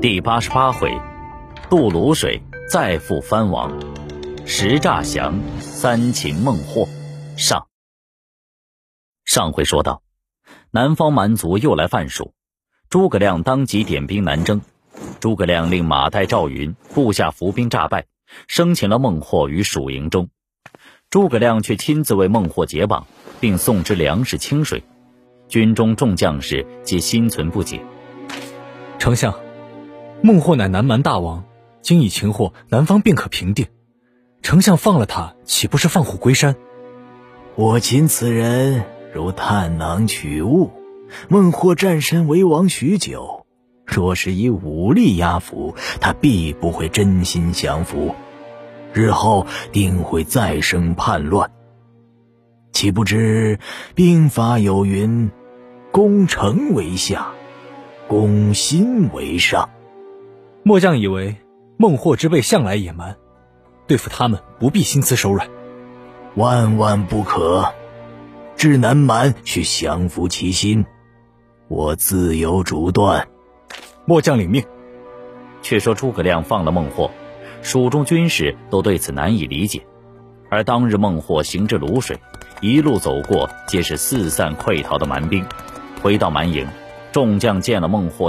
第八十八回，渡泸水再赴藩王，石诈降三擒孟获。上上回说到，南方蛮族又来犯蜀，诸葛亮当即点兵南征。诸葛亮令马岱、赵云部下伏兵诈败，生擒了孟获于蜀营中。诸葛亮却亲自为孟获解绑，并送之粮食、清水。军中众将士皆心存不解。丞相。孟获乃南蛮大王，今已擒获，南方便可平定。丞相放了他，岂不是放虎归山？我擒此人如探囊取物。孟获战身为王许久，若是以武力压服，他必不会真心降服，日后定会再生叛乱。岂不知兵法有云：“攻城为下，攻心为上。”末将以为，孟获之辈向来野蛮，对付他们不必心慈手软。万万不可！至南蛮需降服其心，我自有主断。末将领命。却说诸葛亮放了孟获，蜀中军士都对此难以理解。而当日孟获行至泸水，一路走过皆是四散溃逃的蛮兵。回到蛮营，众将见了孟获。